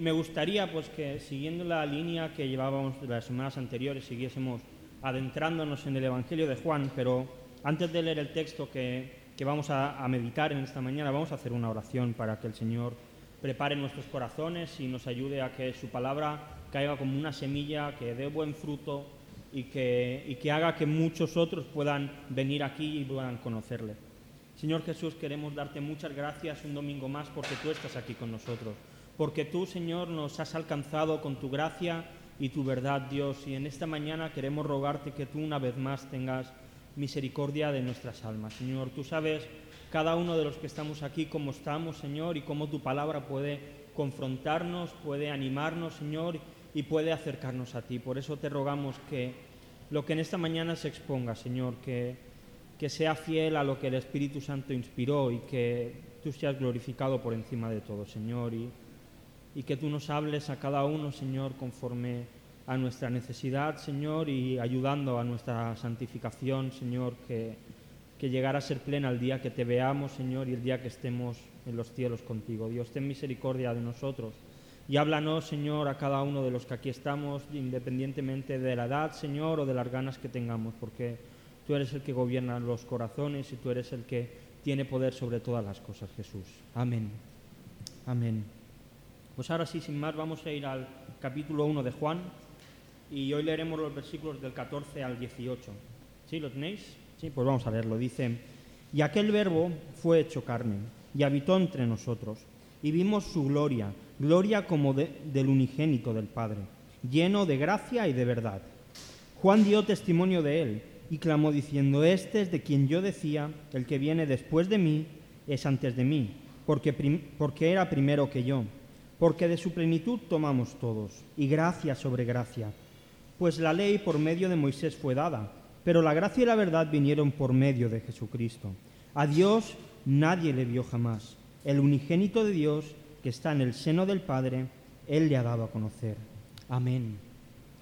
Me gustaría pues que siguiendo la línea que llevábamos de las semanas anteriores siguiésemos adentrándonos en el Evangelio de Juan, pero antes de leer el texto que, vamos a, a meditar en esta mañana, vamos a hacer una oración para que el Señor prepare nuestros corazones y nos ayude a que su palabra caiga como una semilla, que dé buen fruto y que, y que haga que muchos otros puedan venir aquí y puedan conocerle. Señor Jesús, queremos darte muchas gracias un domingo más porque tú estás aquí con nosotros porque tú, Señor, nos has alcanzado con tu gracia y tu verdad, Dios. Y en esta mañana queremos rogarte que tú una vez más tengas misericordia de nuestras almas. Señor, tú sabes cada uno de los que estamos aquí cómo estamos, Señor, y cómo tu palabra puede confrontarnos, puede animarnos, Señor, y puede acercarnos a ti. Por eso te rogamos que lo que en esta mañana se exponga, Señor, que, que sea fiel a lo que el Espíritu Santo inspiró y que tú seas glorificado por encima de todo, Señor. Y que tú nos hables a cada uno, Señor, conforme a nuestra necesidad, Señor, y ayudando a nuestra santificación, Señor, que, que llegara a ser plena el día que te veamos, Señor, y el día que estemos en los cielos contigo. Dios, ten misericordia de nosotros. Y háblanos, Señor, a cada uno de los que aquí estamos, independientemente de la edad, Señor, o de las ganas que tengamos, porque tú eres el que gobierna los corazones y tú eres el que tiene poder sobre todas las cosas, Jesús. Amén. Amén. Pues ahora sí, sin más, vamos a ir al capítulo 1 de Juan y hoy leeremos los versículos del 14 al 18. ¿Sí? ¿Lo tenéis? Sí, pues vamos a leerlo. Dice, y aquel verbo fue hecho carne y habitó entre nosotros y vimos su gloria, gloria como del unigénito del Padre, lleno de gracia y de verdad. Juan dio testimonio de él y clamó diciendo, este es de quien yo decía, el que viene después de mí es antes de mí, porque, porque era primero que yo porque de su plenitud tomamos todos, y gracia sobre gracia. Pues la ley por medio de Moisés fue dada, pero la gracia y la verdad vinieron por medio de Jesucristo. A Dios nadie le vio jamás. El unigénito de Dios, que está en el seno del Padre, Él le ha dado a conocer. Amén.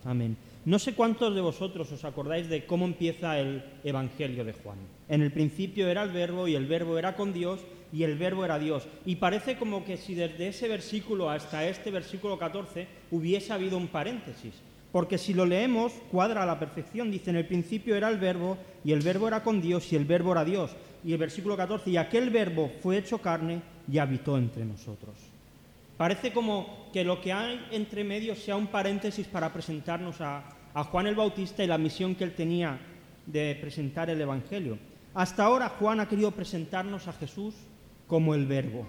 Amén. No sé cuántos de vosotros os acordáis de cómo empieza el Evangelio de Juan. En el principio era el verbo y el verbo era con Dios y el verbo era Dios. Y parece como que si desde ese versículo hasta este versículo 14 hubiese habido un paréntesis. Porque si lo leemos, cuadra a la perfección. Dice, en el principio era el verbo, y el verbo era con Dios, y el verbo era Dios. Y el versículo 14, y aquel verbo fue hecho carne y habitó entre nosotros. Parece como que lo que hay entre medio sea un paréntesis para presentarnos a, Juan el Bautista y la misión que él tenía de presentar el Evangelio. Hasta ahora Juan ha querido presentarnos a Jesús como el Verbo.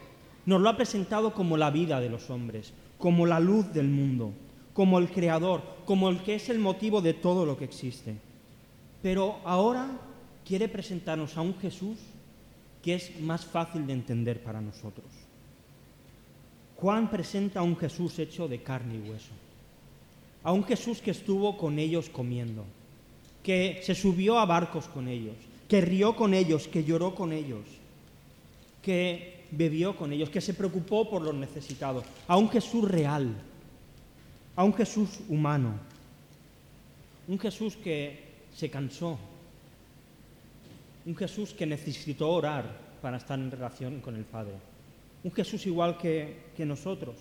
Nos lo ha presentado como la vida de los hombres, como la luz del mundo, como el Creador, como el que es el motivo de todo lo que existe. Pero ahora quiere presentarnos a un Jesús que es más fácil de entender para nosotros. Juan presenta a un Jesús hecho de carne y hueso, a un Jesús que estuvo con ellos comiendo, que se subió a barcos con ellos, que rió con ellos, que lloró con ellos, que bebió con ellos, que se preocupó por los necesitados, a un Jesús real, a un Jesús humano, un Jesús que se cansó, un Jesús que necesitó orar para estar en relación con el Padre, un Jesús igual que, que nosotros.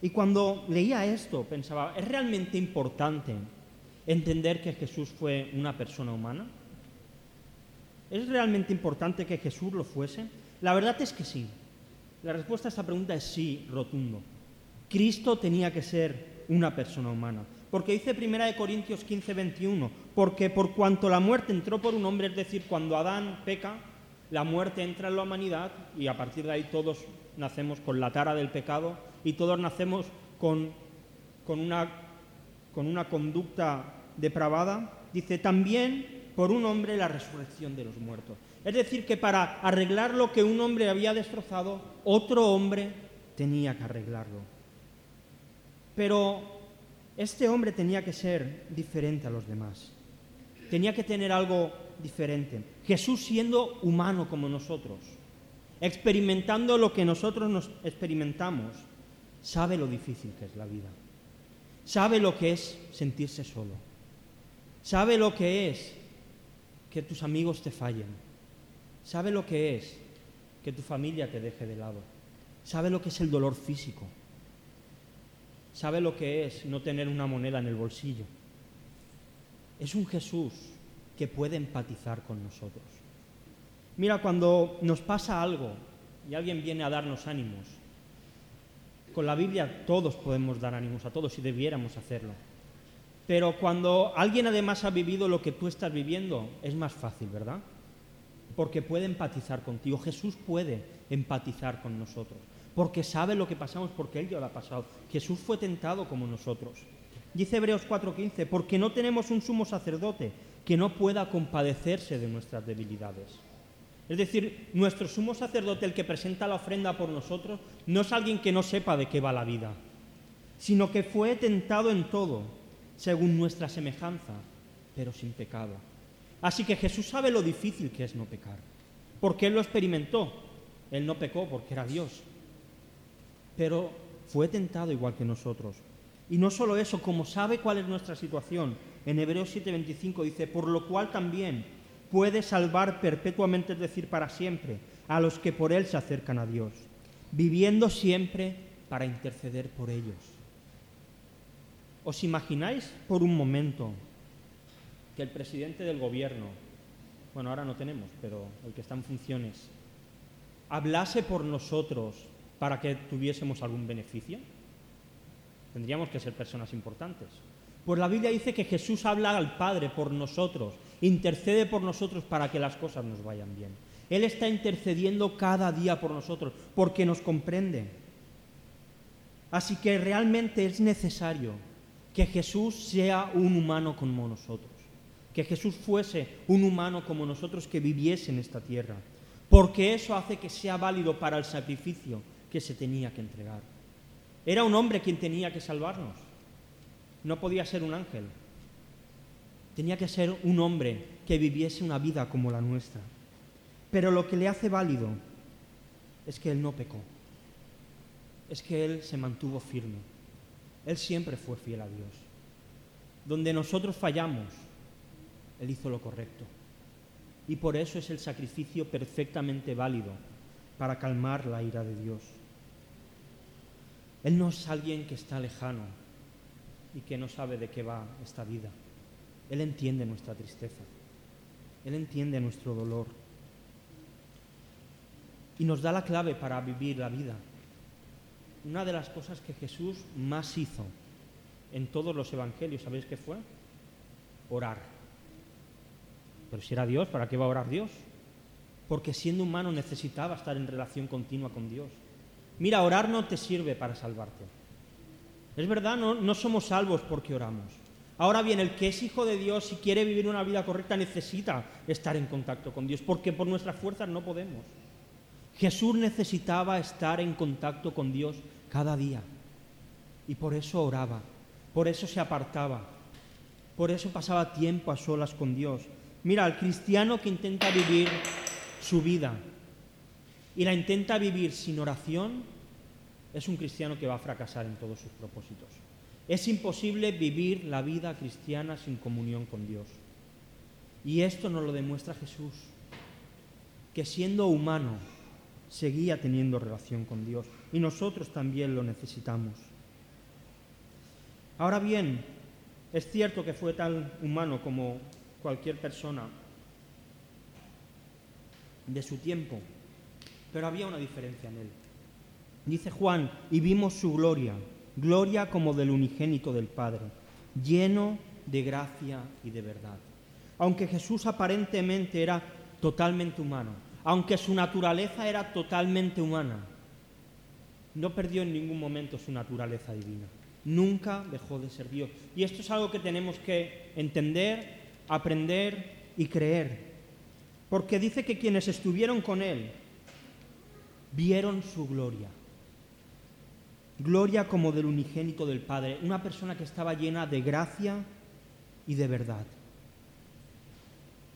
Y cuando leía esto pensaba, ¿es realmente importante entender que Jesús fue una persona humana? ¿Es realmente importante que Jesús lo fuese? La verdad es que sí. La respuesta a esta pregunta es sí, rotundo. Cristo tenía que ser una persona humana. Porque dice 1 Corintios 15, 21, porque por cuanto la muerte entró por un hombre, es decir, cuando Adán peca, la muerte entra en la humanidad y a partir de ahí todos nacemos con la tara del pecado y todos nacemos con, con, una, con una conducta depravada. Dice también por un hombre la resurrección de los muertos. Es decir, que para arreglar lo que un hombre había destrozado, otro hombre tenía que arreglarlo. Pero este hombre tenía que ser diferente a los demás. Tenía que tener algo diferente. Jesús siendo humano como nosotros, experimentando lo que nosotros nos experimentamos, sabe lo difícil que es la vida. Sabe lo que es sentirse solo. Sabe lo que es que tus amigos te fallen sabe lo que es que tu familia te deje de lado, sabe lo que es el dolor físico, sabe lo que es no tener una moneda en el bolsillo. Es un Jesús que puede empatizar con nosotros. Mira, cuando nos pasa algo y alguien viene a darnos ánimos, con la Biblia todos podemos dar ánimos a todos y debiéramos hacerlo. Pero cuando alguien además ha vivido lo que tú estás viviendo, es más fácil, ¿verdad? Porque puede empatizar contigo. Jesús puede empatizar con nosotros. Porque sabe lo que pasamos, porque Él ya lo ha pasado. Jesús fue tentado como nosotros. Dice Hebreos 4:15, porque no tenemos un sumo sacerdote que no pueda compadecerse de nuestras debilidades. Es decir, nuestro sumo sacerdote, el que presenta la ofrenda por nosotros, no es alguien que no sepa de qué va la vida, sino que fue tentado en todo, según nuestra semejanza, pero sin pecado. Así que Jesús sabe lo difícil que es no pecar, porque Él lo experimentó. Él no pecó porque era Dios, pero fue tentado igual que nosotros. Y no solo eso, como sabe cuál es nuestra situación, en Hebreos 7:25 dice, por lo cual también puede salvar perpetuamente, es decir, para siempre, a los que por Él se acercan a Dios, viviendo siempre para interceder por ellos. ¿Os imagináis por un momento que el presidente del gobierno, bueno, ahora no tenemos, pero el que está en funciones, hablase por nosotros para que tuviésemos algún beneficio? Tendríamos que ser personas importantes. Pues la Biblia dice que Jesús habla al Padre por nosotros, intercede por nosotros para que las cosas nos vayan bien. Él está intercediendo cada día por nosotros porque nos comprende. Así que realmente es necesario que Jesús sea un humano como nosotros, que Jesús fuese un humano como nosotros que viviese en esta tierra, porque eso hace que sea válido para el sacrificio que se tenía que entregar. Era un hombre quien tenía que salvarnos, no podía ser un ángel, tenía que ser un hombre que viviese una vida como la nuestra. Pero lo que le hace válido es que él no pecó, es que él se mantuvo firme él siempre fue fiel a Dios. Donde nosotros fallamos, Él hizo lo correcto. Y por eso es el sacrificio perfectamente válido para calmar la ira de Dios. Él no es alguien que está lejano y que no sabe de qué va esta vida. Él entiende nuestra tristeza. Él entiende nuestro dolor. Y nos da la clave para vivir la vida una de las cosas que Jesús más hizo en todos los evangelios, ¿sabéis qué fue? Orar. Pero si era Dios, ¿para qué va a orar Dios? Porque siendo humano necesitaba estar en relación continua con Dios. Mira, orar no te sirve para salvarte. Es verdad, no, no somos salvos porque oramos. Ahora bien, el que es hijo de Dios y quiere vivir una vida correcta necesita estar en contacto con Dios, porque por nuestras fuerzas no podemos. Jesús necesitaba estar en contacto con Dios cada día y por eso oraba, por eso se apartaba, por eso pasaba tiempo a solas con Dios. Mira, el cristiano que intenta vivir su vida y la intenta vivir sin oración es un cristiano que va a fracasar en todos sus propósitos. Es imposible vivir la vida cristiana sin comunión con Dios. Y esto nos lo demuestra Jesús, que siendo humano, seguía teniendo relación con Dios y nosotros también lo necesitamos. Ahora bien, es cierto que fue tan humano como cualquier persona de su tiempo, pero había una diferencia en él. Dice Juan, y vimos su gloria, gloria como del unigénito del Padre, lleno de gracia y de verdad. Aunque Jesús aparentemente era totalmente humano, aunque su naturaleza era totalmente humana, no perdió en ningún momento su naturaleza divina. Nunca dejó de ser Dios. Y esto es algo que tenemos que entender, aprender y creer. Porque dice que quienes estuvieron con Él vieron su gloria. Gloria como del unigénito del Padre. Una persona que estaba llena de gracia y de verdad.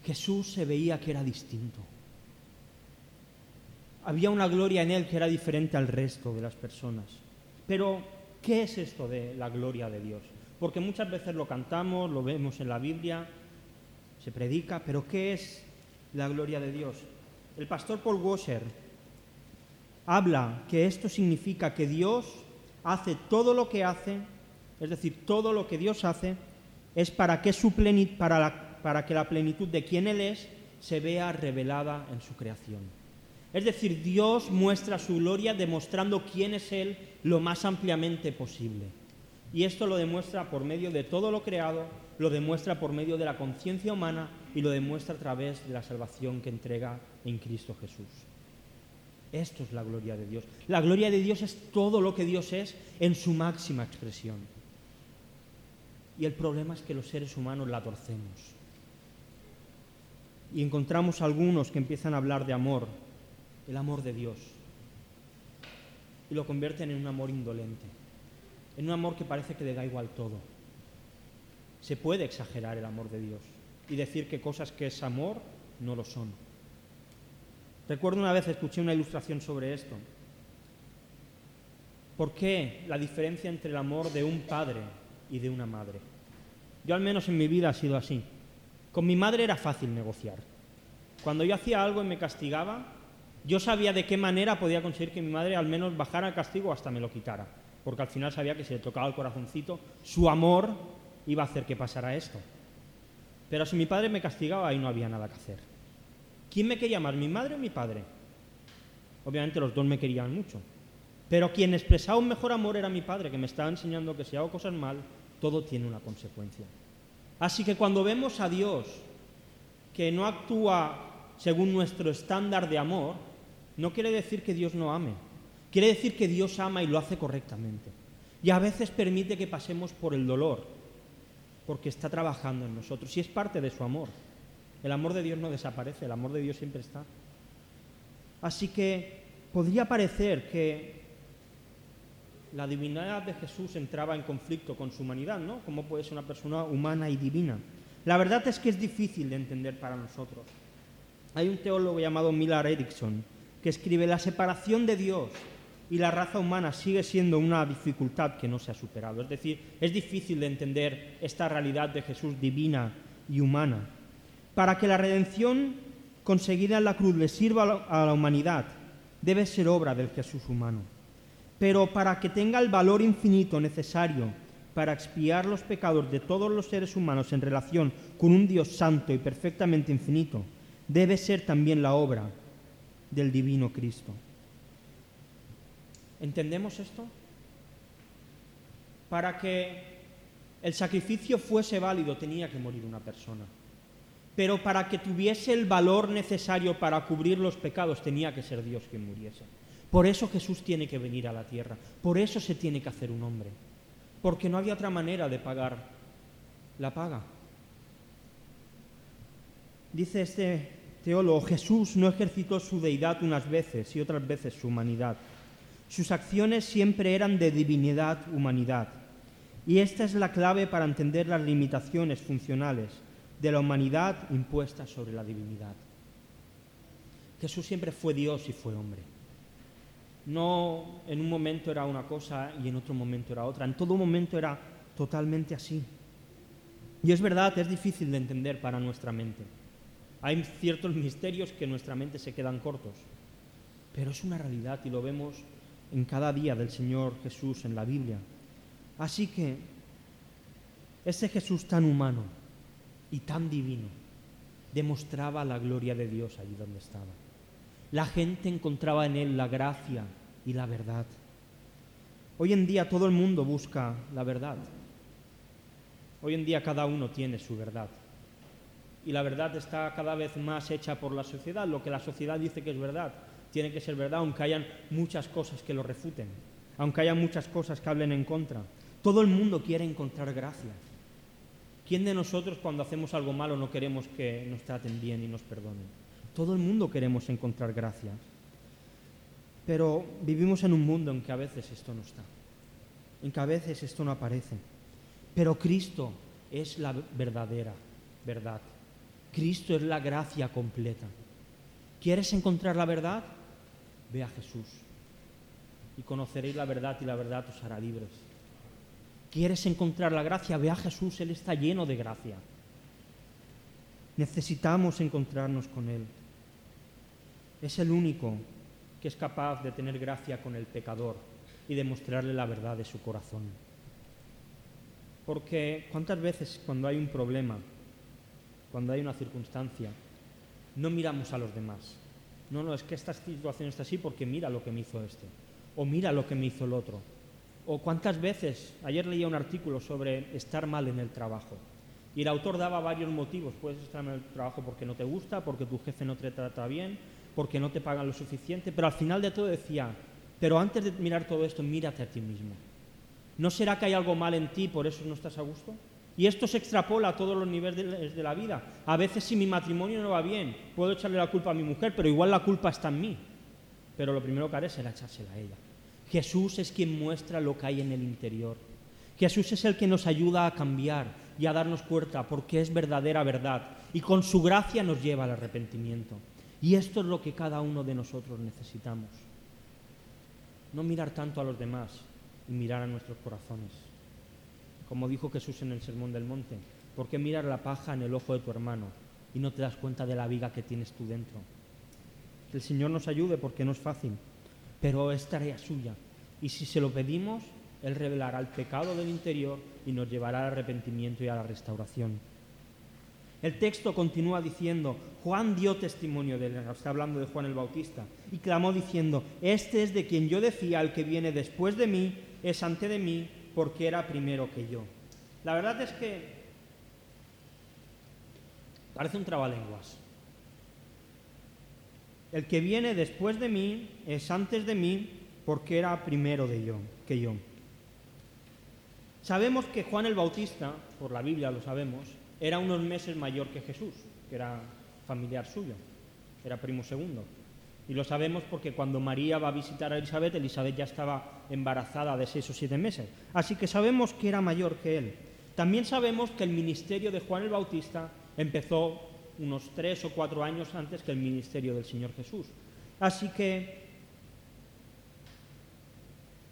Jesús se veía que era distinto había una gloria en él que era diferente al resto de las personas. Pero, ¿qué es esto de la gloria de Dios? Porque muchas veces lo cantamos, lo vemos en la Biblia, se predica, pero ¿qué es la gloria de Dios? El pastor Paul Washer habla que esto significa que Dios hace todo lo que hace, es decir, todo lo que Dios hace, es para que, su para, para que la plenitud de quien Él es se vea revelada en su creación. Es decir, Dios muestra su gloria demostrando quién es Él lo más ampliamente posible. Y esto lo demuestra por medio de todo lo creado, lo demuestra por medio de la conciencia humana y lo demuestra a través de la salvación que entrega en Cristo Jesús. Esto es la gloria de Dios. La gloria de Dios es todo lo que Dios es en su máxima expresión. Y el problema es que los seres humanos la torcemos. Y encontramos algunos que empiezan a hablar de amor, el amor de Dios, y lo convierten en un amor indolente, en un amor que parece que le da igual todo. Se puede exagerar el amor de Dios y decir que cosas que es amor no lo son. Recuerdo una vez escuché una ilustración sobre esto. ¿Por qué la diferencia entre el amor de un padre y de una madre? Yo al menos en mi vida ha sido así. Con mi madre era fácil negociar. Cuando yo hacía algo y me castigaba, yo sabía de qué manera podía conseguir que mi madre al menos bajara el castigo hasta me lo quitara. Porque al final sabía que si le tocaba el corazoncito, su amor iba a hacer que pasara esto. Pero si mi padre me castigaba, ahí no había nada que hacer. ¿Quién me quería más, mi madre o mi padre? Obviamente los dos me querían mucho. Pero quien expresaba un mejor amor era mi padre, que me estaba enseñando que si hago cosas mal, todo tiene una consecuencia. Así que cuando vemos a Dios que no actúa según nuestro estándar de amor, no quiere decir que Dios no ame. Quiere decir que Dios ama y lo hace correctamente. Y a veces permite que pasemos por el dolor, porque está trabajando en nosotros y es parte de su amor. El amor de Dios no desaparece, el amor de Dios siempre está. Así que podría parecer que la divinidad de Jesús entraba en conflicto con su humanidad, ¿no? ¿Cómo puede ser una persona humana y divina? La verdad es que es difícil de entender para nosotros. Hay un teólogo llamado Millar Erickson que escribe la separación de Dios y la raza humana sigue siendo una dificultad que no se ha superado. Es decir, es difícil de entender esta realidad de Jesús divina y humana. Para que la redención conseguida en la cruz le sirva a la humanidad, debe ser obra del Jesús humano. Pero para que tenga el valor infinito necesario para expiar los pecados de todos los seres humanos en relación con un Dios santo y perfectamente infinito, debe ser también la obra del divino Cristo. ¿Entendemos esto? Para que el sacrificio fuese válido tenía que morir una persona. Pero para que tuviese el valor necesario para cubrir los pecados tenía que ser Dios quien muriese. Por eso Jesús tiene que venir a la tierra. Por eso se tiene que hacer un hombre. Porque no había otra manera de pagar la paga. Dice este teólogo, Jesús no ejercitó su deidad unas veces y otras veces su humanidad. Sus acciones siempre eran de divinidad, humanidad. Y esta es la clave para entender las limitaciones funcionales de la humanidad impuestas sobre la divinidad. Jesús siempre fue Dios y fue hombre. No en un momento era una cosa y en otro momento era otra. En todo momento era totalmente así. Y es verdad, es difícil de entender para nuestra mente. Hay ciertos misterios que en nuestra mente se quedan cortos. Pero es una realidad y lo vemos en cada día del Señor Jesús en la Biblia. Así que ese Jesús tan humano y tan divino demostraba la gloria de Dios allí donde estaba. La gente encontraba en él la gracia y la verdad. Hoy en día todo el mundo busca la verdad. Hoy en día cada uno tiene su verdad. Y la verdad está cada vez más hecha por la sociedad. Lo que la sociedad dice que es verdad, tiene que ser verdad, aunque hayan muchas cosas que lo refuten, aunque haya muchas cosas que hablen en contra. Todo el mundo quiere encontrar gracia. ¿Quién de nosotros cuando hacemos algo malo no queremos que nos traten bien y nos perdonen? Todo el mundo queremos encontrar gracia. Pero vivimos en un mundo en que a veces esto no está, en que a veces esto no aparece. Pero Cristo es la verdadera verdad. Cristo es la gracia completa. ¿Quieres encontrar la verdad? Ve a Jesús y conoceréis la verdad y la verdad os hará libres. ¿Quieres encontrar la gracia? Ve a Jesús, Él está lleno de gracia. Necesitamos encontrarnos con Él. Es el único que es capaz de tener gracia con el pecador y y demostrarle la verdad de su corazón. Porque cuántas veces cuando hay un problema, cuando hay una circunstancia, no miramos a los demás. No, no, es que esta situación está así porque mira lo que me hizo este, o mira lo que me hizo el otro. O cuántas veces, ayer leía un artículo sobre estar mal en el trabajo, y el autor daba varios motivos, puedes estar mal en el trabajo porque no te gusta, porque tu jefe no te trata bien, porque no te pagan lo suficiente, pero al final de todo decía, pero antes de mirar todo esto, mírate a ti mismo. ¿No será que hay algo mal en ti, por eso no estás a gusto? Y esto se extrapola a todos los niveles de la vida. A veces si mi matrimonio no va bien, puedo echarle la culpa a mi mujer, pero igual la culpa está en mí. Pero lo primero que haré será echársela a ella. Jesús es quien muestra lo que hay en el interior. Jesús es el que nos ayuda a cambiar y a darnos cuenta porque es verdadera verdad y con su gracia nos lleva al arrepentimiento. Y esto es lo que cada uno de nosotros necesitamos. No mirar tanto a los demás y mirar a nuestros corazones. Como dijo Jesús en el Sermón del Monte, ¿por qué mirar la paja en el ojo de tu hermano y no te das cuenta de la viga que tienes tú dentro? Que el Señor nos ayude porque no es fácil, pero es tarea suya. Y si se lo pedimos, Él revelará el pecado del interior y nos llevará al arrepentimiento y a la restauración. El texto continúa diciendo, Juan dio testimonio de él, está hablando de Juan el Bautista, y clamó diciendo, este es de quien yo decía, el que viene después de mí, es ante de mí, porque era primero que yo. La verdad es que parece un trabalenguas. El que viene después de mí es antes de mí, porque era primero de yo, que yo. Sabemos que Juan el Bautista, por la Biblia lo sabemos, era unos meses mayor que Jesús, que era familiar suyo, era primo segundo. Y lo sabemos porque cuando María va a visitar a Elizabeth, Elizabeth ya estaba embarazada de seis o siete meses. Así que sabemos que era mayor que él. También sabemos que el ministerio de Juan el Bautista empezó unos tres o cuatro años antes que el ministerio del Señor Jesús. Así que,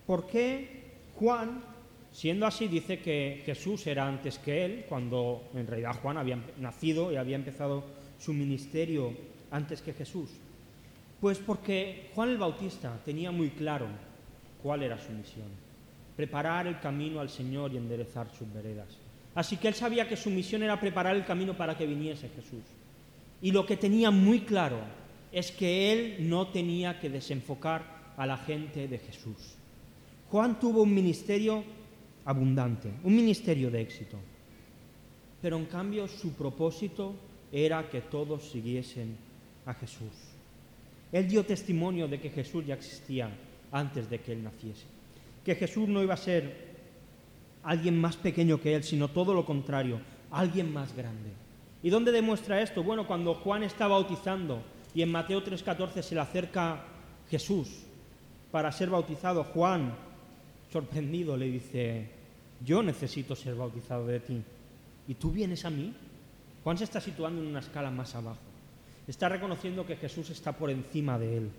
¿por qué Juan Siendo así, dice que Jesús era antes que él, cuando en realidad Juan había nacido y había empezado su ministerio antes que Jesús. Pues porque Juan el Bautista tenía muy claro cuál era su misión, preparar el camino al Señor y enderezar sus veredas. Así que él sabía que su misión era preparar el camino para que viniese Jesús. Y lo que tenía muy claro es que él no tenía que desenfocar a la gente de Jesús. Juan tuvo un ministerio abundante, un ministerio de éxito. Pero en cambio su propósito era que todos siguiesen a Jesús. Él dio testimonio de que Jesús ya existía antes de que él naciese, que Jesús no iba a ser alguien más pequeño que él, sino todo lo contrario, alguien más grande. ¿Y dónde demuestra esto? Bueno, cuando Juan está bautizando y en Mateo 3:14 se le acerca Jesús para ser bautizado, Juan sorprendido, le dice, yo necesito ser bautizado de ti. ¿Y tú vienes a mí? Juan se está situando en una escala más abajo. Está reconociendo que Jesús está por encima de él.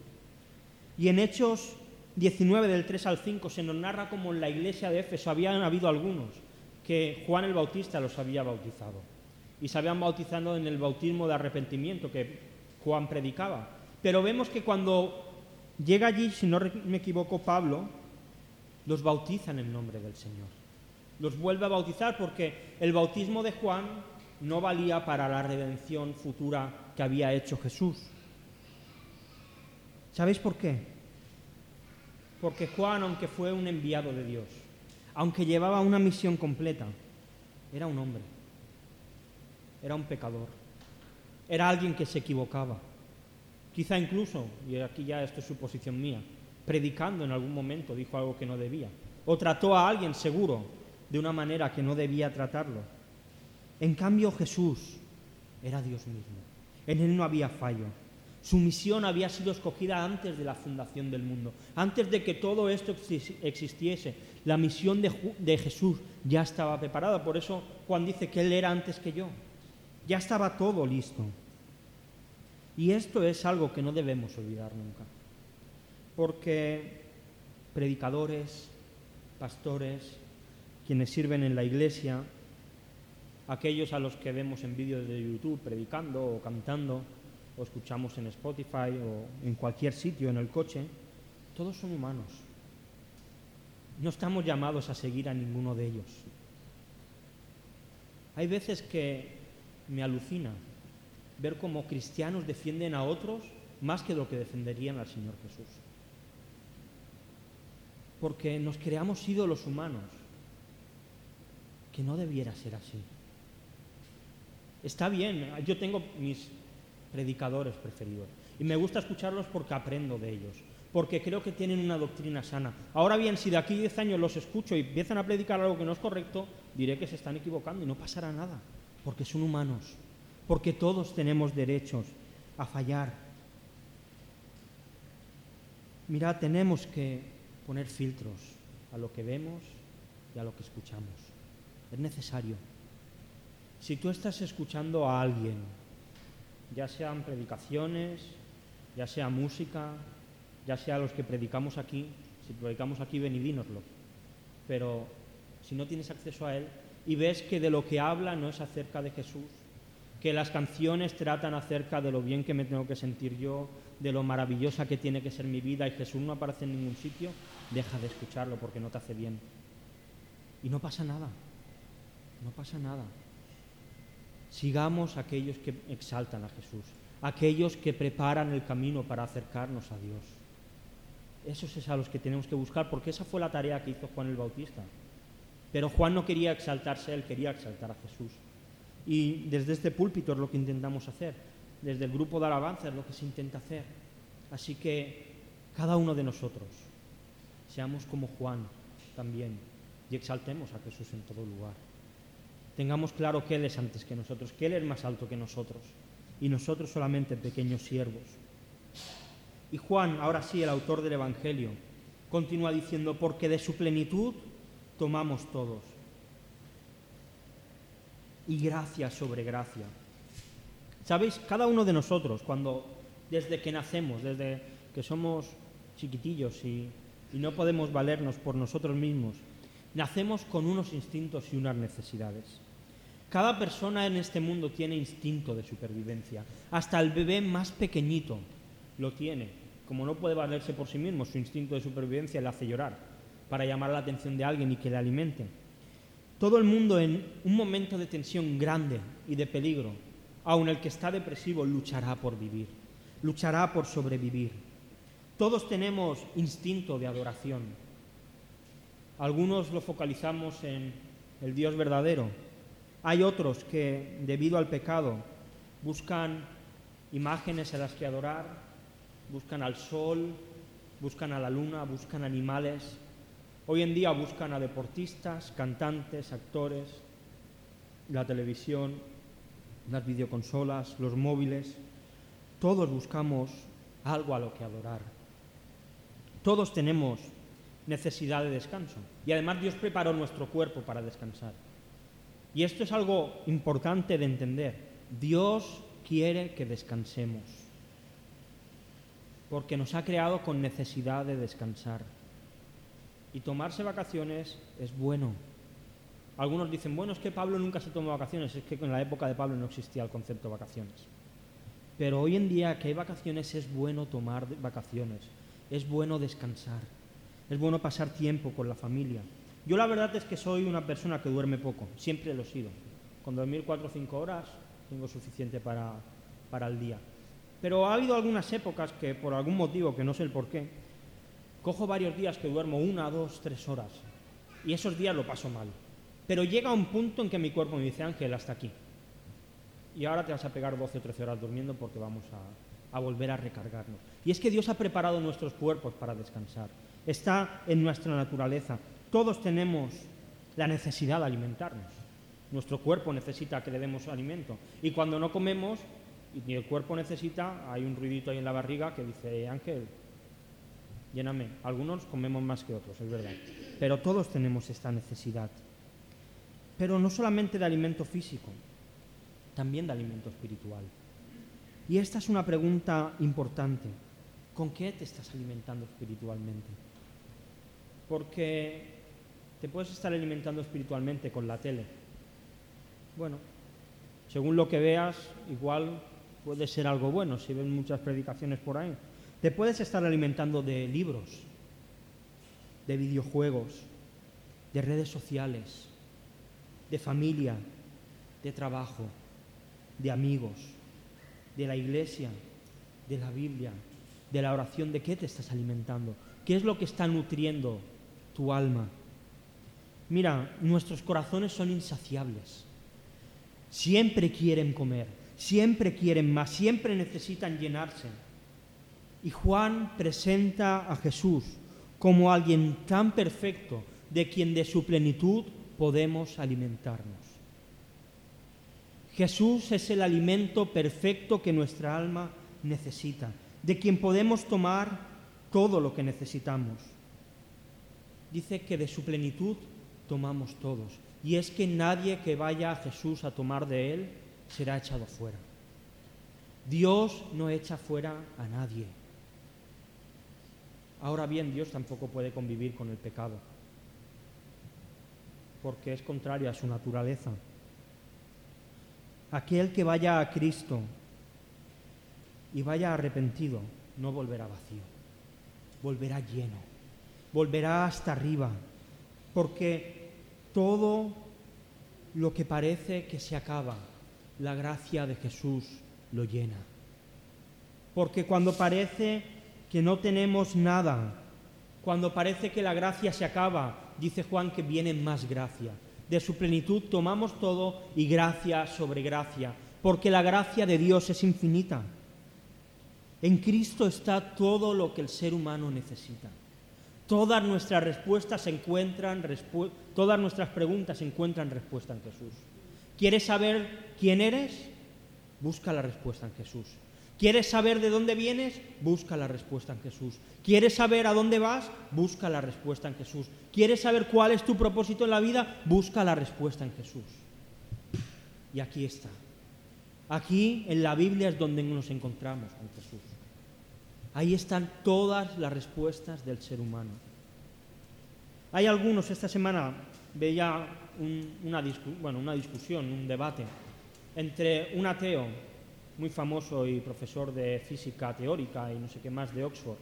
Y en Hechos 19 del 3 al 5 se nos narra como en la iglesia de Éfeso habían habido algunos que Juan el Bautista los había bautizado. Y se habían bautizado en el bautismo de arrepentimiento que Juan predicaba. Pero vemos que cuando llega allí, si no me equivoco, Pablo, los bautiza en el nombre del Señor. Los vuelve a bautizar porque el bautismo de Juan no valía para la redención futura que había hecho Jesús. ¿Sabéis por qué? Porque Juan, aunque fue un enviado de Dios, aunque llevaba una misión completa, era un hombre, era un pecador, era alguien que se equivocaba. Quizá incluso, y aquí ya esto es suposición mía, predicando en algún momento dijo algo que no debía. O trató a alguien seguro de una manera que no debía tratarlo. En cambio Jesús era Dios mismo. En él no había fallo. Su misión había sido escogida antes de la fundación del mundo, antes de que todo esto existiese. La misión de, Jesús ya estaba preparada. Por eso Juan dice que Él era antes que yo. Ya estaba todo listo. Y esto es algo que no debemos olvidar nunca porque predicadores, pastores, quienes sirven en la iglesia, aquellos a los que vemos en vídeos de YouTube predicando o cantando, o escuchamos en Spotify o en cualquier sitio en el coche, todos son humanos. no estamos llamados a seguir a ninguno de ellos. Hay veces que me alucina ver cómo cristianos defienden a otros más que lo que defenderían al Señor Jesús. Porque nos creamos ídolos humanos, que no debiera ser así. Está bien, yo tengo mis predicadores preferidos y me gusta escucharlos porque aprendo de ellos, porque creo que tienen una doctrina sana. Ahora bien, si de aquí a 10 años los escucho y empiezan a predicar algo que no es correcto, diré que se están equivocando y no pasará nada, porque son humanos, porque todos tenemos derechos a fallar. Mira, tenemos que poner filtros a lo que vemos y a lo que escuchamos. Es necesario. Si tú estás escuchando a alguien, ya sean predicaciones, ya sea música, ya sea los que predicamos aquí, si predicamos aquí ven y dínoslo, pero si no tienes acceso a él y ves que de lo que habla no es acerca de Jesús, que las canciones tratan acerca de lo bien que me tengo que sentir yo, de lo maravillosa que tiene que ser mi vida y Jesús no aparece en ningún sitio, deja de escucharlo porque no te hace bien. Y no pasa nada, no pasa nada. Sigamos aquellos que exaltan a Jesús, aquellos que preparan el camino para acercarnos a Dios. Esos es a los que tenemos que buscar, porque esa fue la tarea que hizo Juan el Bautista. Pero Juan no quería exaltarse, él quería exaltar a Jesús. Y desde este púlpito es lo que intentamos hacer, desde el grupo de alabanza es lo que se intenta hacer. Así que cada uno de nosotros seamos como Juan también y exaltemos a Jesús en todo lugar. Tengamos claro que Él es antes que nosotros, que Él es más alto que nosotros y nosotros solamente pequeños siervos. Y Juan, ahora sí, el autor del Evangelio, continúa diciendo, porque de su plenitud tomamos todos. Y gracia sobre gracia. ¿Sabéis? Cada uno de nosotros, cuando desde que nacemos, desde que somos chiquitillos y, y no podemos valernos por nosotros mismos, nacemos con unos instintos y unas necesidades. Cada persona en este mundo tiene instinto de supervivencia. Hasta el bebé más pequeñito lo tiene como no puede valerse por sí mismo, su instinto de supervivencia le hace llorar para llamar la atención de alguien y que le alimente. Todo el mundo en un momento de tensión grande y de peligro, aun el que está depresivo, luchará por vivir, luchará por sobrevivir. Todos tenemos instinto de adoración. Algunos lo focalizamos en el Dios verdadero. Hay otros que, debido al pecado, buscan imágenes a las que adorar, buscan al sol, buscan a la luna, buscan animales. Hoy en día buscan a deportistas, cantantes, actores, la televisión, las videoconsolas, los móviles. Todos buscamos algo a lo que adorar. Todos tenemos necesidad de descanso. Y además Dios preparó nuestro cuerpo para descansar. Y esto es algo importante de entender. Dios quiere que descansemos porque nos ha creado con necesidad de descansar. Y tomarse vacaciones es bueno. Algunos dicen, bueno, es que Pablo nunca se tomó vacaciones, es que en la época de Pablo no existía el concepto de vacaciones. Pero hoy en día que hay vacaciones es bueno tomar vacaciones, es bueno descansar, es bueno pasar tiempo con la familia. Yo la verdad es que soy una persona que duerme poco, siempre lo he sido. Con dormir cuatro o cinco horas tengo suficiente para, para el día. Pero ha habido algunas épocas que, por algún motivo, que no sé el por qué, cojo varios días que duermo una, dos, tres horas. Y esos días lo paso mal. Pero llega un punto en que mi cuerpo me dice, Ángel, hasta aquí. Y ahora te vas a pegar 12 o 13 horas durmiendo porque vamos a, a volver a recargarnos. Y es que Dios ha preparado nuestros cuerpos para descansar. Está en nuestra naturaleza. Todos tenemos la necesidad de alimentarnos. Nuestro cuerpo necesita que le demos alimento. Y cuando no comemos, y el cuerpo necesita, hay un ruidito ahí en la barriga que dice, Ángel, lléname. Algunos comemos más que otros, es verdad. Pero todos tenemos esta necesidad. Pero no solamente de alimento físico, también de alimento espiritual. Y esta es una pregunta importante. ¿Con qué te estás alimentando espiritualmente? Porque te puedes estar alimentando espiritualmente con la tele. Bueno, según lo que veas, igual puede ser algo bueno si ven muchas predicaciones por ahí. Te puedes estar alimentando de libros, de videojuegos, de redes sociales, de familia, de trabajo, de amigos, de la iglesia, de la Biblia, de la oración, ¿de qué te estás alimentando? ¿Qué es lo que está nutriendo tu alma? Mira, nuestros corazones son insaciables. Siempre quieren comer, siempre quieren más, siempre necesitan llenarse. Y Juan presenta a Jesús como alguien tan perfecto de quien de su plenitud podemos alimentarnos. Jesús es el alimento perfecto que nuestra alma necesita, de quien podemos tomar todo lo que necesitamos. Dice que de su plenitud tomamos todos. Y es que nadie que vaya a Jesús a tomar de él será echado fuera. Dios no echa fuera a nadie. Ahora bien, Dios tampoco puede convivir con el pecado, porque es contrario a su naturaleza. Aquel que vaya a Cristo y vaya arrepentido, no volverá vacío, volverá lleno, volverá hasta arriba, porque todo lo que parece que se acaba, la gracia de Jesús lo llena. Porque cuando parece que no tenemos nada, cuando parece que la gracia se acaba, dice Juan que viene más gracia. De su plenitud tomamos todo y gracia sobre gracia, porque la gracia de Dios es infinita. En Cristo está todo lo que el ser humano necesita. Todas nuestras respuestas se encuentran, todas nuestras preguntas encuentran respuesta en Jesús. ¿Quieres saber quién eres? Busca la respuesta en Jesús. ¿Quieres saber de dónde vienes? Busca la respuesta en Jesús. ¿Quieres saber a dónde vas? Busca la respuesta en Jesús. ¿Quieres saber cuál es tu propósito en la vida? Busca la respuesta en Jesús. Y aquí está. Aquí en la Biblia es donde nos encontramos con Jesús. Ahí están todas las respuestas del ser humano. Hay algunos, esta semana veía una, una discusión, un debate entre un ateo muy famoso y profesor de física teórica y no sé qué más de Oxford,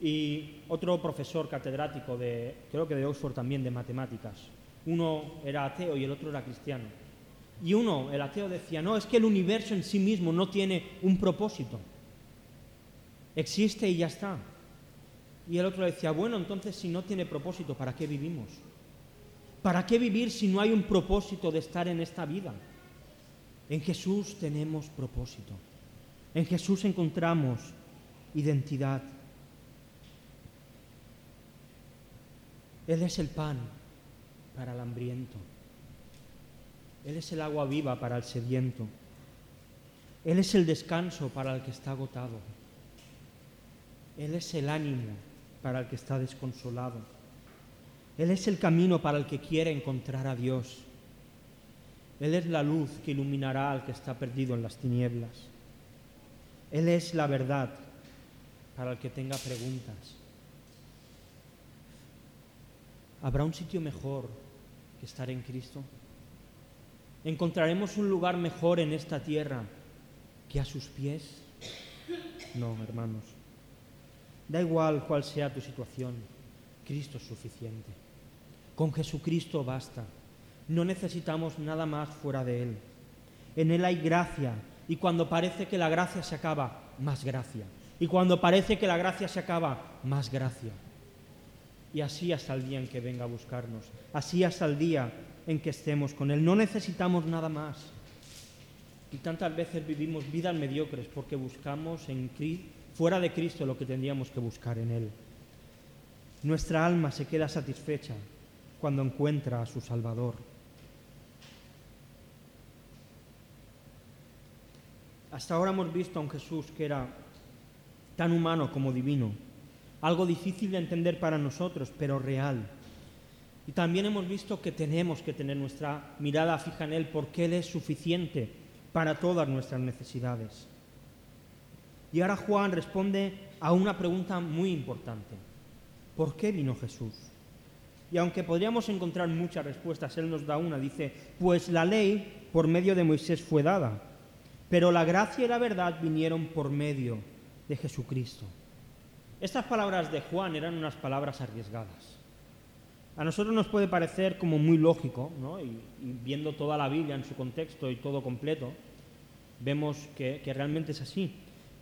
y otro profesor catedrático de, creo que de Oxford también, de matemáticas. Uno era ateo y el otro era cristiano. Y uno, el ateo, decía, no, es que el universo en sí mismo no tiene un propósito. Existe y ya está. Y el otro decía, bueno, entonces si no tiene propósito, ¿para qué vivimos? ¿Para qué vivir si no hay un propósito de estar en esta vida? En Jesús tenemos propósito. En Jesús encontramos identidad. Él es el pan para el hambriento. Él es el agua viva para el sediento. Él es el descanso para el que está agotado. Él es el ánimo para el que está desconsolado. Él es el camino para el que quiere encontrar a Dios. Él es la luz que iluminará al que está perdido en las tinieblas. Él es la verdad para el que tenga preguntas. ¿Habrá un sitio mejor que estar en Cristo? ¿Encontraremos un lugar mejor en esta tierra que a sus pies? No, hermanos. Da igual cuál sea tu situación, Cristo es suficiente. Con Jesucristo basta. No necesitamos nada más fuera de Él. En Él hay gracia y cuando parece que la gracia se acaba, más gracia. Y cuando parece que la gracia se acaba, más gracia. Y así hasta el día en que venga a buscarnos, así hasta el día en que estemos con Él. No necesitamos nada más. Y tantas veces vivimos vidas mediocres porque buscamos en fuera de Cristo lo que tendríamos que buscar en Él. Nuestra alma se queda satisfecha cuando encuentra a su Salvador. Hasta ahora hemos visto a un Jesús que era tan humano como divino, algo difícil de entender para nosotros, pero real. Y también hemos visto que tenemos que tener nuestra mirada fija en Él porque Él es suficiente para todas nuestras necesidades. Y ahora Juan responde a una pregunta muy importante. ¿Por qué vino Jesús? Y aunque podríamos encontrar muchas respuestas, Él nos da una. Dice, pues la ley por medio de Moisés fue dada pero la gracia y la verdad vinieron por medio de Jesucristo. Estas palabras de Juan eran unas palabras arriesgadas. A nosotros nos puede parecer como muy lógico, ¿no? y, viendo toda la Biblia en su contexto y todo completo, vemos que, que realmente es así.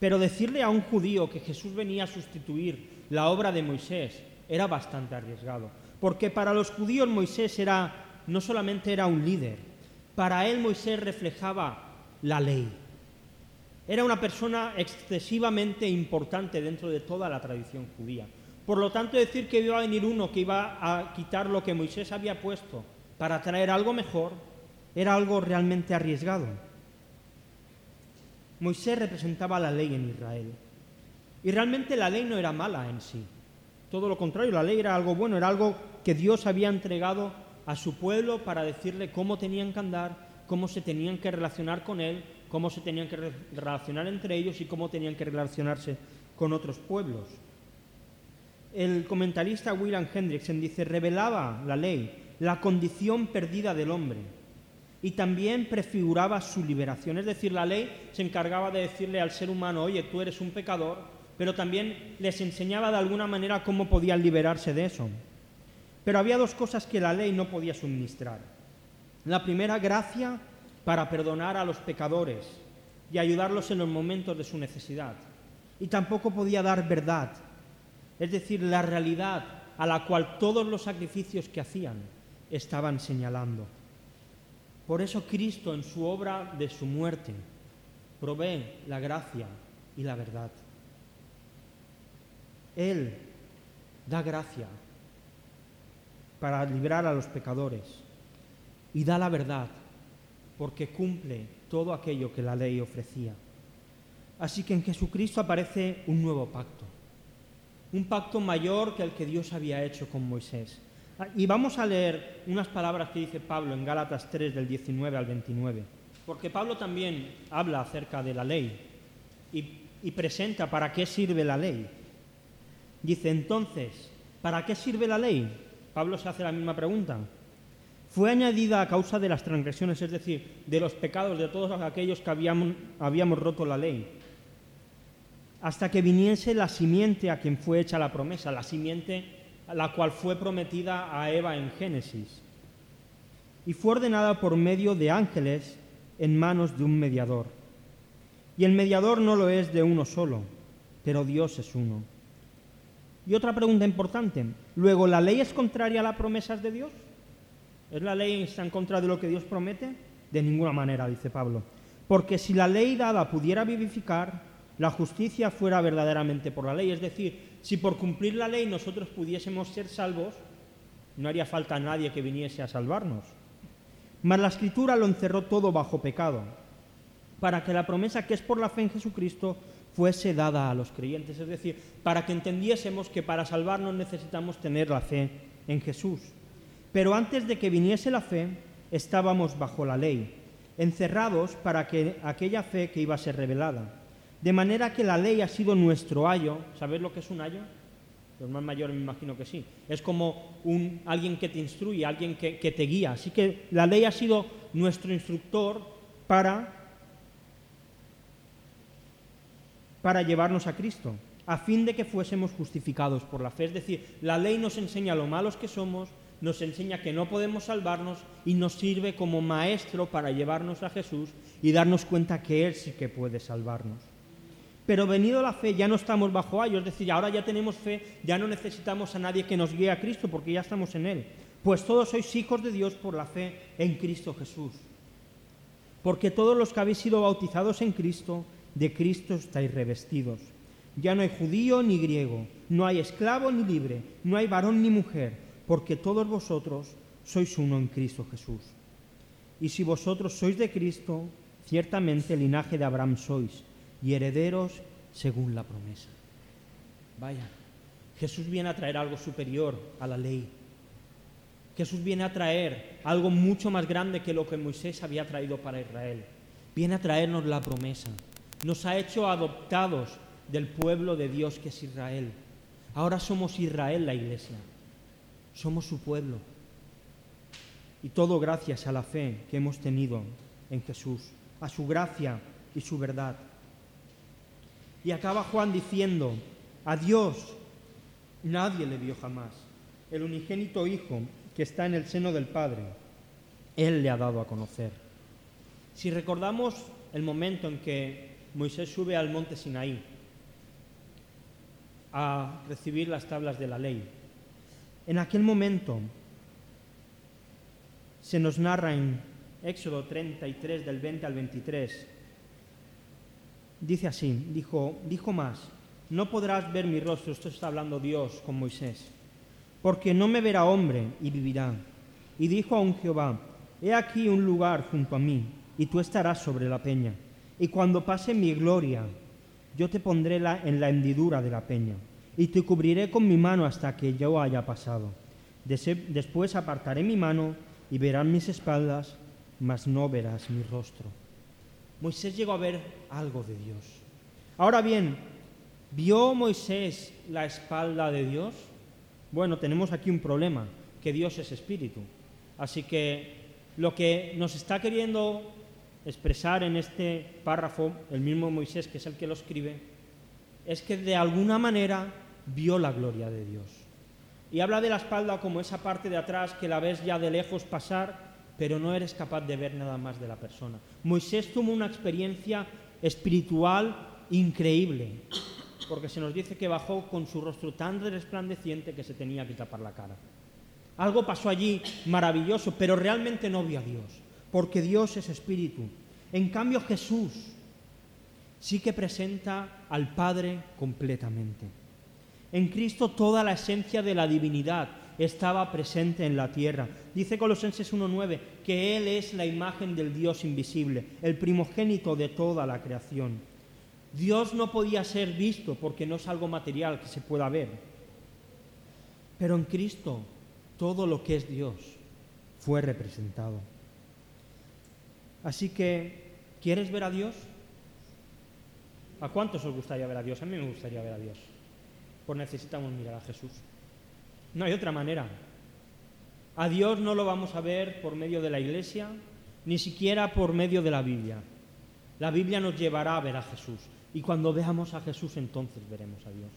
Pero decirle a un judío que Jesús venía a sustituir la obra de Moisés era bastante arriesgado, porque para los judíos Moisés era no solamente era un líder, para él Moisés reflejaba la ley. Era una persona excesivamente importante dentro de toda la tradición judía. Por lo tanto, decir que iba a venir uno que iba a quitar lo que Moisés había puesto para traer algo mejor era algo realmente arriesgado. Moisés representaba la ley en Israel. Y realmente la ley no era mala en sí. Todo lo contrario, la ley era algo bueno, era algo que Dios había entregado a su pueblo para decirle cómo tenían que andar, cómo se tenían que relacionar con él, cómo se tenían que relacionar entre ellos y cómo tenían que relacionarse con otros pueblos. El comentarista William Hendrickson dice, revelaba la ley la condición perdida del hombre y también prefiguraba su liberación. Es decir, la ley se encargaba de decirle al ser humano, oye, tú eres un pecador, pero también les enseñaba de alguna manera cómo podían liberarse de eso. Pero había dos cosas que la ley no podía suministrar. La primera, gracia para perdonar a los pecadores y ayudarlos en los momentos de su necesidad. Y tampoco podía dar verdad es decir, la realidad a la cual todos los sacrificios que hacían estaban señalando. Por eso Cristo en su obra de su muerte provee la gracia y la verdad. Él da gracia para librar a los pecadores y da la verdad porque cumple todo aquello que la ley ofrecía. Así que en Jesucristo aparece un nuevo pacto un pacto mayor que el que Dios había hecho con Moisés. Ah, y vamos a leer unas palabras que dice Pablo en Gálatas 3 del 19 al 29, porque Pablo también habla acerca de la ley y, presenta para qué sirve la ley. Dice entonces, ¿para qué sirve la ley? Pablo se hace la misma pregunta. Fue añadida a causa de las transgresiones, es decir, de los pecados de todos aquellos que habíamos, roto la ley hasta que viniese la simiente a quien fue hecha la promesa, la simiente la cual fue prometida a Eva en Génesis. Y fue ordenada por medio de ángeles en manos de un mediador. Y el mediador no lo es de uno solo, pero Dios es uno. Y otra pregunta importante, luego, ¿la ley es contraria a las promesas de Dios? ¿Es la ley está en contra de lo que Dios promete? De ninguna manera, dice Pablo. Porque si la ley dada pudiera vivificar, la justicia fuera verdaderamente por la ley. Es decir, si por cumplir la ley nosotros pudiésemos ser salvos, no haría falta a nadie que viniese a salvarnos. Mas la escritura lo encerró todo bajo pecado, para que la promesa que es por la fe en Jesucristo fuese dada a los creyentes. Es decir, para que entendiésemos que para salvarnos necesitamos tener la fe en Jesús. Pero antes de que viniese la fe, estábamos bajo la ley, encerrados para que aquella fe que iba a ser revelada. De manera que la ley ha sido nuestro ayo. ¿Sabéis lo que es un ayo? Los más mayores me imagino que sí. Es como alguien que te instruye, alguien que, que te guía. Así que la ley ha sido nuestro instructor para, para llevarnos a Cristo, a fin de que fuésemos justificados por la fe. Es decir, la ley nos enseña lo malos que somos, nos enseña que no podemos salvarnos y nos sirve como maestro para llevarnos a Jesús y darnos cuenta que Él sí que puede salvarnos. Pero venido la fe ya no estamos bajo ayo, es decir, ahora ya tenemos fe, ya no necesitamos a nadie que nos guíe a Cristo porque ya estamos en Él. Pues todos sois hijos de Dios por la fe en Cristo Jesús. Porque todos los que habéis sido bautizados en Cristo, de Cristo estáis revestidos. Ya no hay judío ni griego, no hay esclavo ni libre, no hay varón ni mujer, porque todos vosotros sois uno en Cristo Jesús. Y si vosotros sois de Cristo, ciertamente el linaje de Abraham sois y herederos según la promesa. Vaya, Jesús viene a traer algo superior a la ley. Jesús viene a traer algo mucho más grande que lo que Moisés había traído para Israel. Viene a traernos la promesa. Nos ha hecho adoptados del pueblo de Dios que es Israel. Ahora somos Israel la iglesia. Somos su pueblo. Y todo gracias a la fe que hemos tenido en Jesús, a su gracia y su verdad. Y acaba Juan diciendo, a Dios nadie le vio jamás. el unigénito Hijo que está en el seno del Padre, Él le ha dado a conocer. Si recordamos el momento en que Moisés sube al monte Sinaí a recibir las tablas de la ley, en aquel momento se nos narra en Éxodo 33 del 20 al 23, dice así, dijo, dijo más, no podrás ver mi rostro, esto está hablando Dios con Moisés, porque no me verá hombre y vivirá. Y dijo a un Jehová, he aquí un lugar junto a mí, y tú estarás sobre la peña. Y cuando pase mi gloria, yo te pondré la, en la hendidura de la peña, y te cubriré con mi mano hasta que yo haya pasado. Después apartaré mi mano y verán mis espaldas, mas no verás mi rostro. Moisés llegó a ver algo de Dios. Ahora bien, ¿vio Moisés la espalda de Dios? Bueno, tenemos aquí un problema, que Dios es espíritu. Así que lo que nos está queriendo expresar en este párrafo el mismo Moisés, que es el que lo escribe, es que de alguna manera vio la gloria de Dios. Y habla de la espalda como esa parte de atrás que la ves ya de lejos pasar, pero no eres capaz de ver nada más de la persona. Moisés tuvo una experiencia espiritual increíble, porque se nos dice que bajó con su rostro tan resplandeciente que se tenía que tapar la cara. Algo pasó allí maravilloso, pero realmente no vio a Dios, porque Dios es espíritu. En cambio Jesús sí que presenta al Padre completamente. En Cristo toda la esencia de la divinidad estaba presente en la tierra. Dice Colosenses 1.9 que Él es la imagen del Dios invisible, el primogénito de toda la creación. Dios no podía ser visto porque no es algo material que se pueda ver. Pero en Cristo todo lo que es Dios fue representado. Así que, ¿quieres ver a Dios? ¿A cuántos os gustaría ver a Dios? A mí me gustaría ver a Dios. Pues necesitamos mirar a Jesús. No hay otra manera. A Dios no lo vamos a ver por medio de la iglesia, ni siquiera por medio de la Biblia. La Biblia nos llevará a ver a Jesús. Y cuando veamos a Jesús, entonces veremos a Dios.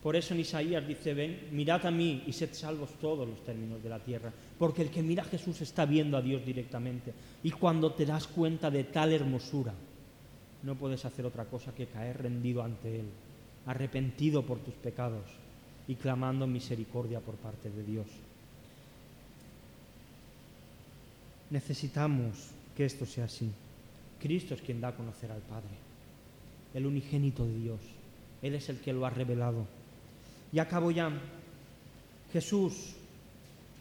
Por eso en Isaías dice, ven, mirad a mí y sed salvos todos los términos de la tierra, porque el que mira a Jesús está viendo a Dios directamente. Y cuando te das cuenta de tal hermosura, no puedes hacer otra cosa que caer rendido ante Él, arrepentido por tus pecados y clamando misericordia por parte de Dios. Necesitamos que esto sea así. Cristo es quien da a conocer al Padre, el unigénito de Dios. Él es el que lo ha revelado. Y acabo ya. Jesús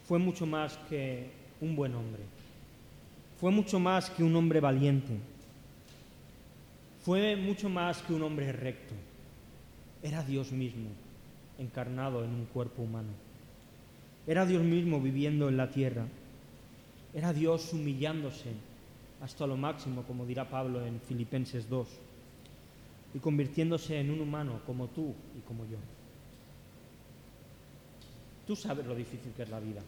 fue mucho más que un buen hombre. Fue mucho más que un hombre valiente. Fue mucho más que un hombre recto. Era Dios mismo, encarnado en un cuerpo humano. Era Dios mismo viviendo en la tierra. Era Dios humillándose hasta lo máximo, como dirá Pablo en Filipenses 2, y convirtiéndose en un humano como tú y como yo. Tú sabes lo difícil que es la vida.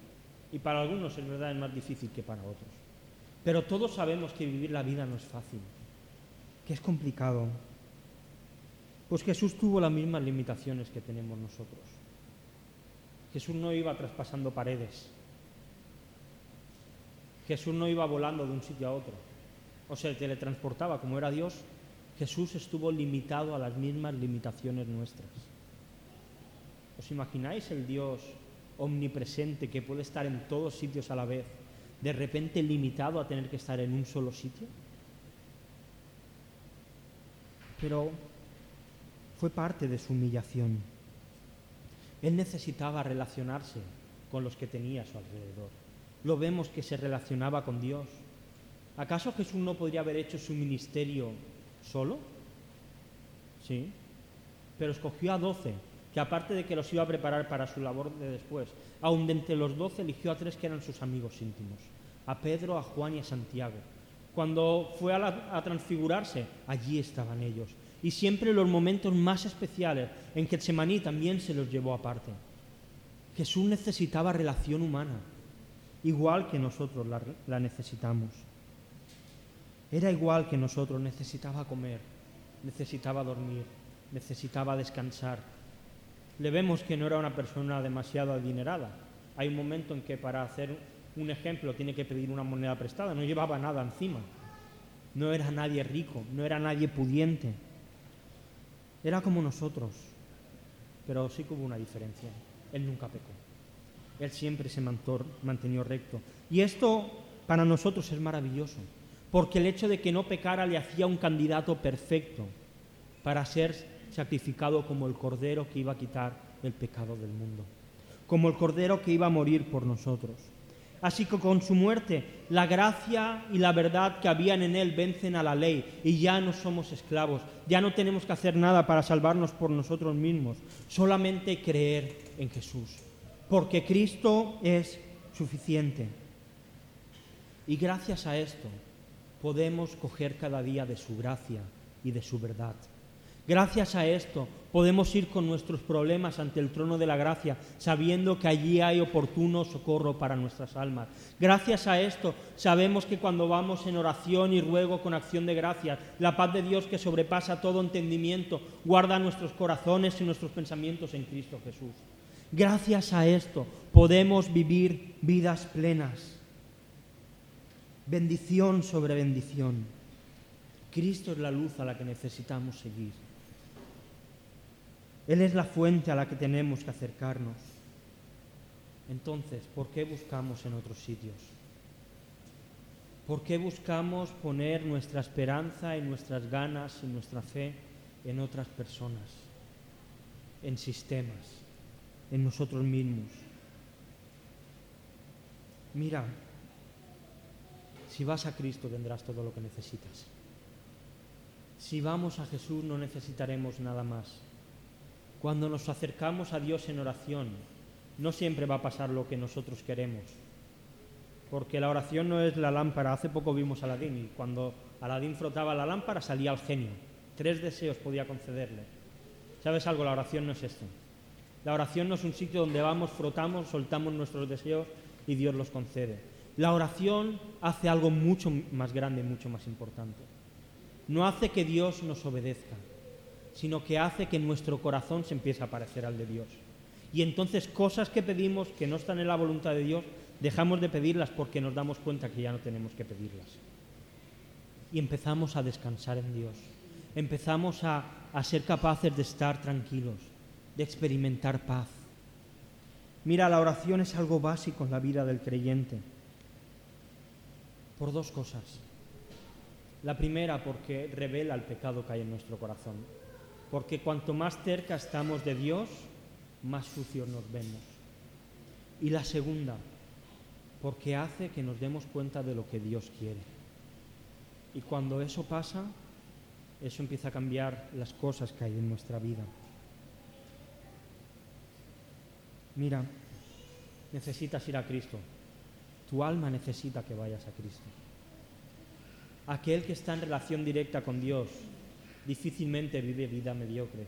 Y para algunos en verdad es más difícil que para otros. Pero todos sabemos que vivir la vida no es fácil, que es complicado. Pues Jesús tuvo las mismas limitaciones que tenemos nosotros. Jesús no iba traspasando paredes. Jesús no iba volando de un sitio a otro. O se teletransportaba como era Dios. Jesús estuvo limitado a las mismas limitaciones nuestras. ¿Os imagináis el Dios omnipresente que puede estar en todos sitios a la vez, de repente limitado a tener que estar en un solo sitio? Pero fue parte de su humillación. Él necesitaba relacionarse con los que tenía a su alrededor. Lo vemos que se relacionaba con Dios. ¿Acaso Jesús no podría haber hecho su ministerio solo? Sí. Pero escogió a doce que aparte de que los iba a preparar para su labor de después, aun de entre los doce eligió a tres que eran sus amigos íntimos, a Pedro, a Juan y a Santiago. Cuando fue a, transfigurarse, allí estaban ellos. Y siempre los momentos más especiales en que Semaní también se los llevó aparte. Jesús necesitaba relación humana, igual que nosotros la necesitamos. Era igual que nosotros, necesitaba comer, necesitaba dormir, necesitaba descansar, le vemos que no era una persona demasiado adinerada. Hay un momento en que para hacer un ejemplo tiene que pedir una moneda prestada, no llevaba nada encima. No era nadie rico, no era nadie pudiente. Era como nosotros, pero sí que hubo una diferencia. Él nunca pecó. Él siempre se mantenió recto. Y esto para nosotros es maravilloso, porque el hecho de que no pecara le hacía un candidato perfecto para ser sacrificado como el cordero que iba a quitar el pecado del mundo, como el cordero que iba a morir por nosotros. Así que con su muerte la gracia y la verdad que habían en él vencen a la ley y ya no somos esclavos, ya no tenemos que hacer nada para salvarnos por nosotros mismos, solamente creer en Jesús, porque Cristo es suficiente. Y gracias a esto podemos coger cada día de su gracia y de su verdad. Gracias a esto podemos ir con nuestros problemas ante el trono de la gracia, sabiendo que allí hay oportuno socorro para nuestras almas. Gracias a esto sabemos que cuando vamos en oración y ruego con acción de gracia, la paz de Dios que sobrepasa todo entendimiento guarda nuestros corazones y nuestros pensamientos en Cristo Jesús. Gracias a esto podemos vivir vidas plenas. Bendición sobre bendición. Cristo es la luz a la que necesitamos seguir. Él es la fuente a la que tenemos que acercarnos. Entonces, ¿por qué buscamos en otros sitios? ¿Por qué buscamos poner nuestra esperanza y nuestras ganas y nuestra fe en otras personas, en sistemas, en nosotros mismos? Mira, si vas a Cristo tendrás todo lo que necesitas. Si vamos a Jesús no necesitaremos nada más. Cuando nos acercamos a Dios en oración, no siempre va a pasar lo que nosotros queremos. Porque la oración no es la lámpara. Hace poco vimos a Aladín y cuando Aladín frotaba la lámpara salía el genio. Tres deseos podía concederle. ¿Sabes algo? La oración no es esto. La oración no es un sitio donde vamos, frotamos, soltamos nuestros deseos y Dios los concede. La oración hace algo mucho más grande, mucho más importante. No hace que Dios nos obedezca, sino que hace que nuestro corazón se empiece a parecer al de Dios. Y entonces cosas que pedimos que no están en la voluntad de Dios, dejamos de pedirlas porque nos damos cuenta que ya no tenemos que pedirlas. Y empezamos a descansar en Dios. Empezamos a, a ser capaces de estar tranquilos, de experimentar paz. Mira, la oración es algo básico en la vida del creyente. Por dos cosas. La primera, porque revela el pecado que hay en nuestro corazón porque cuanto más cerca estamos de Dios, más sucios nos vemos. Y la segunda, porque hace que nos demos cuenta de lo que Dios quiere. Y cuando eso pasa, eso empieza a cambiar las cosas que hay en nuestra vida. Mira, necesitas ir a Cristo. Tu alma necesita que vayas a Cristo. Aquel que está en relación directa con Dios difícilmente vive vidas mediocres,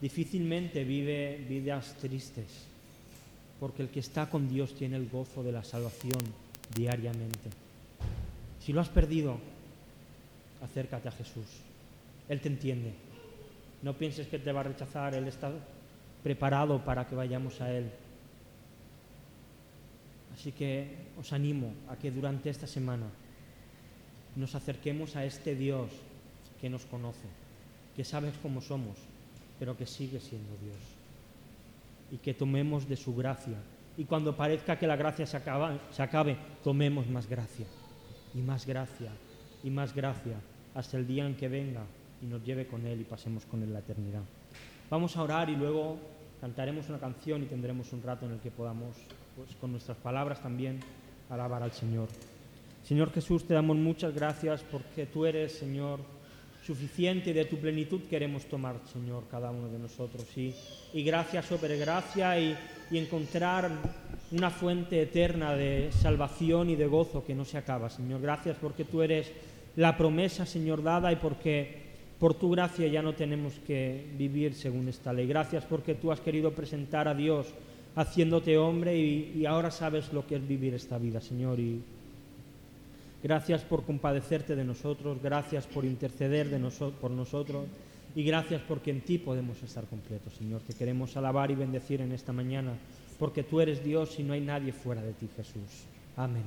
difícilmente vive vidas tristes, porque el que está con Dios tiene el gozo de la salvación diariamente. Si lo has perdido, acércate a Jesús. Él te entiende. No pienses que te va a rechazar, Él está preparado para que vayamos a Él. Así que os animo a que durante esta semana nos acerquemos a este Dios que nos conoce, que sabes cómo somos, pero que sigue siendo Dios. Y que tomemos de su gracia. Y cuando parezca que la gracia se, se acabe, tomemos más gracia. Y más gracia. Y más gracia. Hasta el día en que venga y nos lleve con Él y pasemos con Él la eternidad. Vamos a orar y luego cantaremos una canción y tendremos un rato en el que podamos, pues, con nuestras palabras también, alabar al Señor. Señor Jesús, te damos muchas gracias porque tú eres, Señor, suficiente de tu plenitud queremos tomar, Señor, cada uno de nosotros. Y, y gracia sobre gracia y, y encontrar una fuente eterna de salvación y de gozo que no se acaba, Señor. Gracias porque tú eres la promesa, Señor, dada y porque por tu gracia ya no tenemos que vivir según esta ley. Gracias porque tú has querido presentar a Dios haciéndote hombre y, y ahora sabes lo que es vivir esta vida, Señor. Y, Gracias por compadecerte de nosotros, gracias por interceder de por nosotros Y gracias porque en ti podemos estar completos, Señor. Te queremos alabar y bendecir en esta mañana, porque tú eres Dios y no hay nadie fuera de ti, Jesús. Amén.